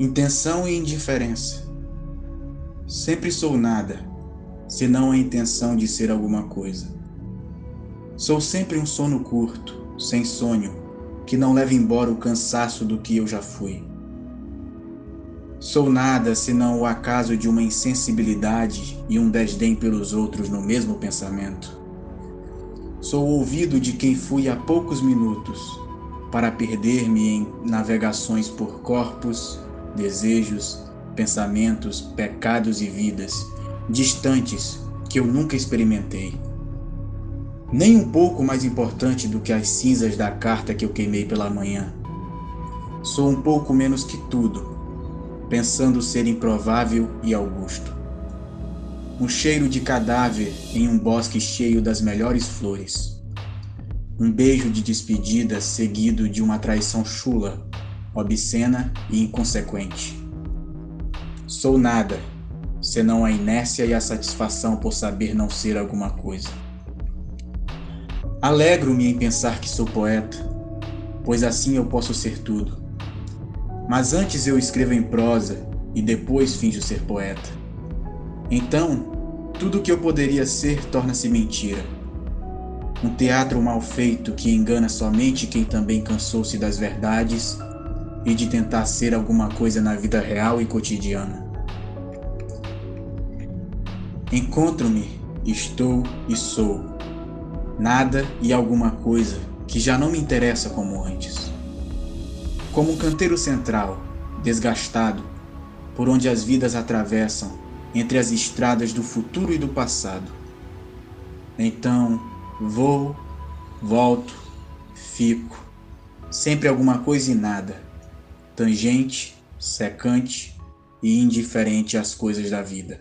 Intenção e indiferença. Sempre sou nada, senão a intenção de ser alguma coisa. Sou sempre um sono curto, sem sonho, que não leva embora o cansaço do que eu já fui. Sou nada senão o acaso de uma insensibilidade e um desdém pelos outros no mesmo pensamento. Sou ouvido de quem fui há poucos minutos, para perder-me em navegações por corpos, desejos, pensamentos, pecados e vidas distantes que eu nunca experimentei. Nem um pouco mais importante do que as cinzas da carta que eu queimei pela manhã. Sou um pouco menos que tudo, pensando ser improvável e augusto. Um cheiro de cadáver em um bosque cheio das melhores flores. Um beijo de despedida seguido de uma traição chula, obscena e inconsequente. Sou nada, senão a inércia e a satisfação por saber não ser alguma coisa. Alegro-me em pensar que sou poeta, pois assim eu posso ser tudo. Mas antes eu escrevo em prosa e depois finjo ser poeta. Então, tudo o que eu poderia ser torna-se mentira. Um teatro mal feito que engana somente quem também cansou-se das verdades e de tentar ser alguma coisa na vida real e cotidiana. Encontro-me, estou e sou. Nada e alguma coisa que já não me interessa como antes. Como um canteiro central, desgastado, por onde as vidas atravessam entre as estradas do futuro e do passado. Então, vou, volto, fico, sempre alguma coisa e nada, tangente, secante e indiferente às coisas da vida.